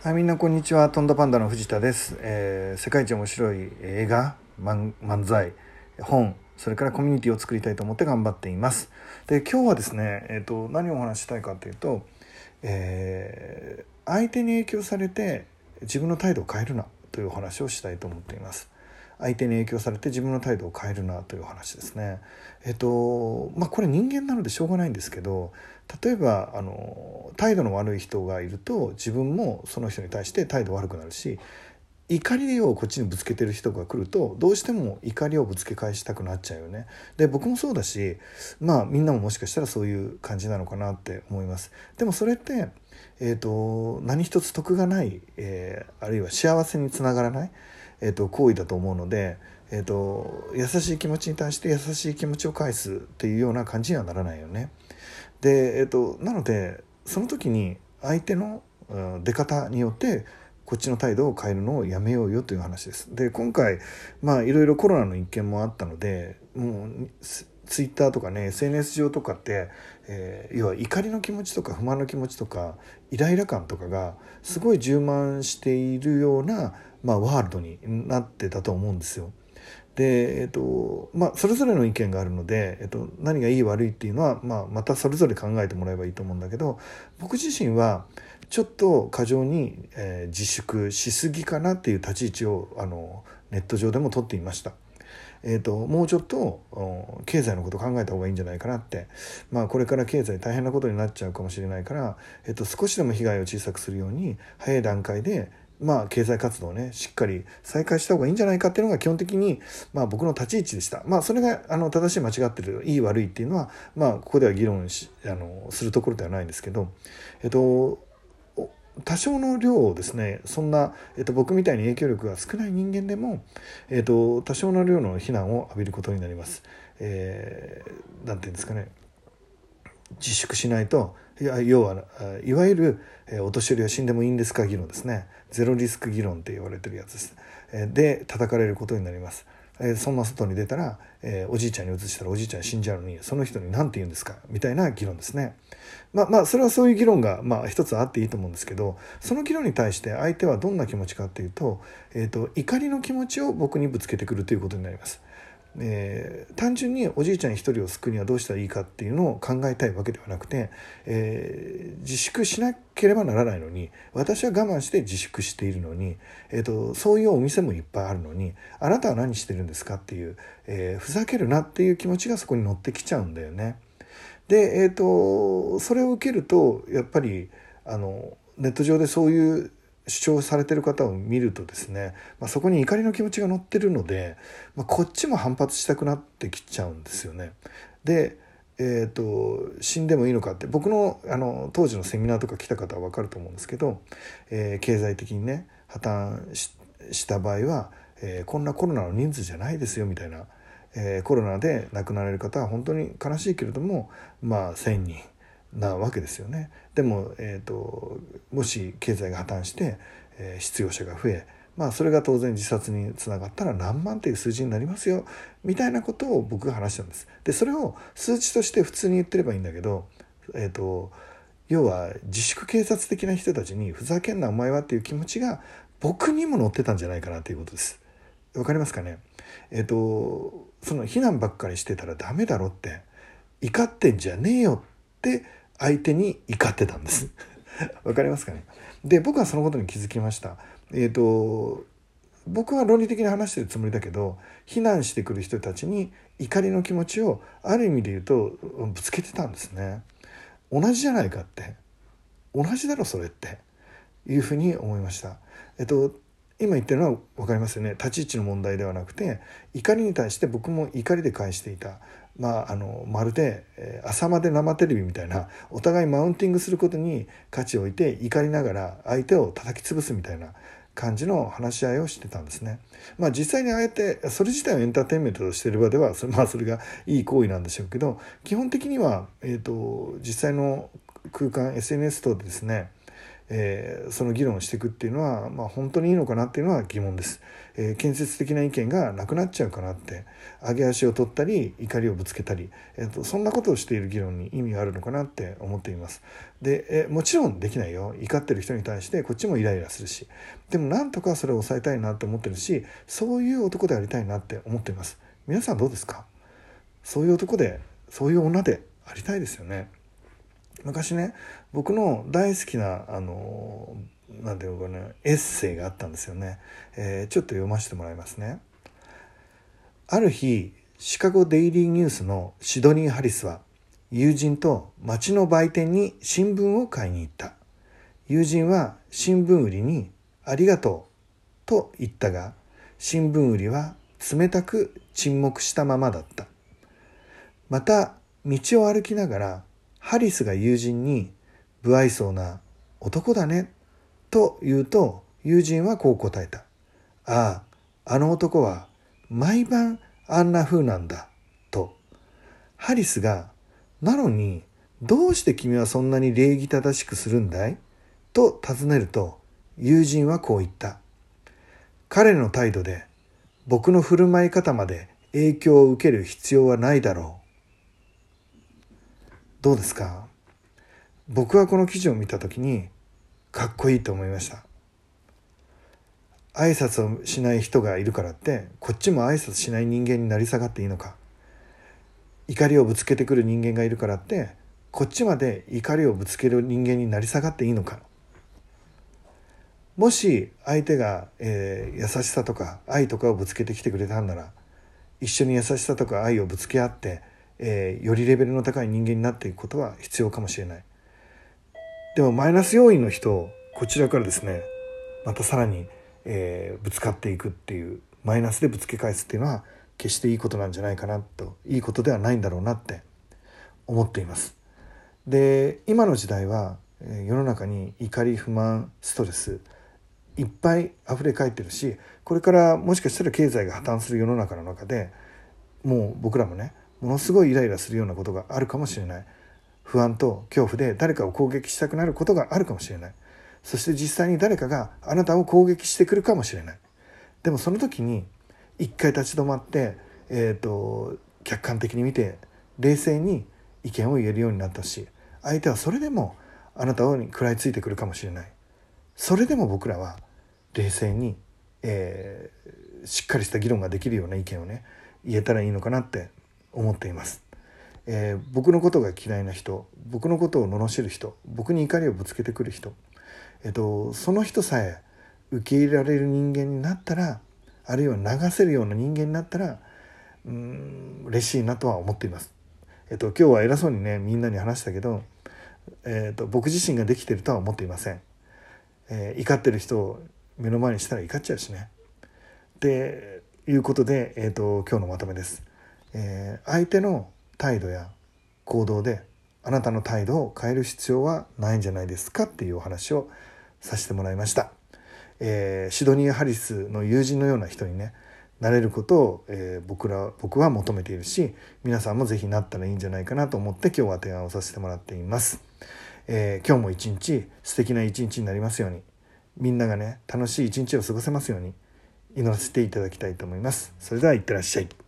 はい、みんなこんにちは。とんだパンダの藤田です。えー世界一面白い映画、漫才、本、それからコミュニティを作りたいと思って頑張っています。で、今日はですね、えっ、と、何をお話ししたいかというと、えー相手に影響されて自分の態度を変えるなというお話をしたいと思っています。相手に影響されて自分の態度を変えるなという話ですね。えっとまあこれ人間なのでしょうがないんですけど例えばあの態度の悪い人がいると自分もその人に対して態度悪くなるし怒りをこっちにぶつけてる人が来るとどうしても怒りをぶつけ返したくなっちゃうよね。で僕もそうだしまあみんなももしかしたらそういう感じなのかなって思います。でもそれって、えー、と何一つ得がない、えーあるいは幸せにつながらない、えー、と行為だと思うので、えー、と優しい気持ちに対して優しい気持ちを返すっていうような感じにはならないよね。で、えー、となのでその時に相手のうん出方によってこっちの態度を変えるのをやめようよという話です。で今回まあいろいろコロナの一件もあったのでもうツツイッターとかね SNS 上とかって、えー要は怒りの気持ちとか不満の気持ちとかイライラ感とかがすごい充満しているような、まあ、ワールドになってたと思うんですよ。で、えっとまあ、それぞれの意見があるので、えっと、何がいい悪いっていうのは、まあ、またそれぞれ考えてもらえばいいと思うんだけど僕自身はちょっと過剰に、えー自粛しすぎかなっていう立ち位置をあのネット上でも取っていました。えー、ともうちょっとお経済のことを考えた方がいいんじゃないかなって、まあ、これから経済大変なことになっちゃうかもしれないから、えー、と少しでも被害を小さくするように早い段階で、まあ、経済活動をねしっかり再開した方がいいんじゃないかっていうのが基本的に、まあ、僕の立ち位置でした。まあ、それがあの正しい間違ってるいい悪いっていうのは、まあ、ここでは議論しあのするところではないんですけど、えっ、と多少の量をですねそんな、えっと、僕みたいに影響力が少ない人間でも、えっと、多少の量の非難を浴びることになります。えーなんていうんですかね自粛しないと要はいわゆる、お年寄りは死んでもいいんですか？議論ですね。ゼロリスク議論って言われてるやつです、えで叩かれることになります、えそんな外に出たら、おじいちゃんに移したらおじいちゃん死んじゃうのにその人に何て言うんですか？みたいな議論ですね。まあまあそれはそういう議論がまあ一つあっていいと思うんですけどその議論に対して相手はどんな気持ちかっていうと,、えー、と怒りの気持ちを僕にぶつけてくるということになります。えー単純におじいちゃん一人を救うにはどうしたらいいかっていうのを考えたいわけではなくて、えー自粛しなければならないのに私は我慢して自粛しているのに、えー、とそういうお店もいっぱいあるのにあなたは何してるんですかっていう、えーふざけるなっていう気持ちがそこに乗ってきちゃうんだよね。で、えー、とそれを受けるとやっぱりあのネット上でそういう主張されてる方を見るとですね、まあ、そこに怒りの気持ちが乗ってるので、まあ、こっちも反発したくなってきちゃうんですよね。でえー、と死んでもいいのかって僕のあの当時のセミナーとか来た方は分かると思うんですけど、えー経済的にね破綻しした場合は、えーこんなコロナの人数じゃないですよみたいな、えーコロナで亡くなられる方は本当に悲しいけれどもまあ1,000人なわけですよね。でも、えー、ともし経済が破綻して、えー失業者が増えまあそれが当然自殺につながったら何万っていう数字になりますよみたいなことを僕が話したんです。でそれを数値として普通に言ってればいいんだけど、えー、と要は自粛警察的な人たちにふざけんなお前はっていう気持ちが僕にも乗ってたんじゃないかなということです。わかりますかね？えっ、とその非難ばっかりしてたらダメだろって怒ってんじゃねえよって相手に怒ってたんです。わかりますかね？で僕はそのことに気づきました。えっ、と僕は論理的に話してるつもりだけど非難してくる人たちに怒りの気持ちをある意味で言うとぶつけてたんですね。同じじゃないかって同じだろそれっていうふうに思いました。えっと今言ってるのは分かりますよね立ち位置の問題ではなくて怒りに対して僕も怒りで返していた、まあ、あのまるで、えー朝まで生テレビみたいなお互いマウンティングすることに価値を置いて怒りながら相手を叩き潰すみたいな感じの話し合いをしてたんですね。まあ実際にああやってそれ自体をエンターテインメントとしてる場ではそれ,、まあ、それがいい行為なんでしょうけど基本的には、えー、と実際の空間 SNS 等でですねえー、その議論をしていくっていうのは、まあ、本当にいいのかなっていうのは疑問です、えー、建設的な意見がなくなっちゃうかなって上げ足を取ったり怒りをぶつけたり、えーと、そんなことをしている議論に意味があるのかなって思っています。で、えー、もちろんできないよ。怒ってる人に対してこっちもイライラするし。でもなんとかそれを抑えたいなって思ってるしそういう男でありたいなって思っています。皆さんどうですか？そういう男でそういう女でありたいですよね。昔ね僕の大好きなあのなんていうかねエッセイがあったんですよね、えー、ちょっと読ませてもらいますね。ある日シカゴデイリーニュースのシドニー・ハリスは友人と町の売店に新聞を買いに行った。友人は新聞売りに「ありがとう」と言ったが新聞売りは冷たく沈黙したままだった。また道を歩きながらハリスが友人に不愛想な男だねと言うと友人はこう答えた。ああ、あの男は毎晩あんな風なんだ。と。ハリスが、なのにどうして君はそんなに礼儀正しくするんだい？と尋ねると友人はこう言った。彼の態度で僕の振る舞い方まで影響を受ける必要はないだろう。どうですか？僕はこの記事を見た時にかっこいいと思いました。挨拶をしない人がいるからってこっちも挨拶しない人間になり下がっていいのか。怒りをぶつけてくる人間がいるからってこっちまで怒りをぶつける人間になり下がっていいのか。もし相手が、えー、優しさとか愛とかをぶつけてきてくれたんなら一緒に優しさとか愛をぶつけ合ってえー、よりレベルの高い人間になっていくことは必要かもしれない。でもマイナス要因の人をこちらからですねまたさらに、えー、ぶつかっていくっていうマイナスでぶつけ返すっていうのは決していいことなんじゃないかなといいことではないんだろうなって思っています。で今の時代は世の中に怒り不満ストレスいっぱい溢れ返ってるしこれからもしかしたら経済が破綻する世の中の中でもう僕らもねものすごいイライラするようなことがあるかもしれない。不安と恐怖で誰かを攻撃したくなることがあるかもしれない。そして実際に誰かがあなたを攻撃してくるかもしれない。でもその時に一回立ち止まって、えーと、客観的に見て冷静に意見を言えるようになったし相手はそれでもあなたに食らいついてくるかもしれない。それでも僕らは冷静に、えー、しっかりした議論ができるような意見をね言えたらいいのかなって思っています。えー、僕のことが嫌いな人僕のことを罵る人僕に怒りをぶつけてくる人、えっと、その人さえ受け入れられる人間になったらあるいは流せるような人間になったらうん嬉しいなとは思っています。えっと、今日は偉そうにねみんなに話したけど、えっと、僕自身ができてるとは思っていません。えー、怒ってる人を目の前にしたら怒っちゃうしね。っていうことで、えっと、今日のまとめです。えー、相手の態度や行動であなたの態度を変える必要はないんじゃないですかっていうお話をさせてもらいました、えー、シドニー・ハリスの友人のような人にねなれることを、えー、僕ら僕は求めているし皆さんも是非なったらいいんじゃないかなと思って今日は提案をさせてもらっています、えー、今日も一日素敵な一日になりますようにみんながね楽しい一日を過ごせますように祈らせていただきたいと思います。それではいってらっしゃい。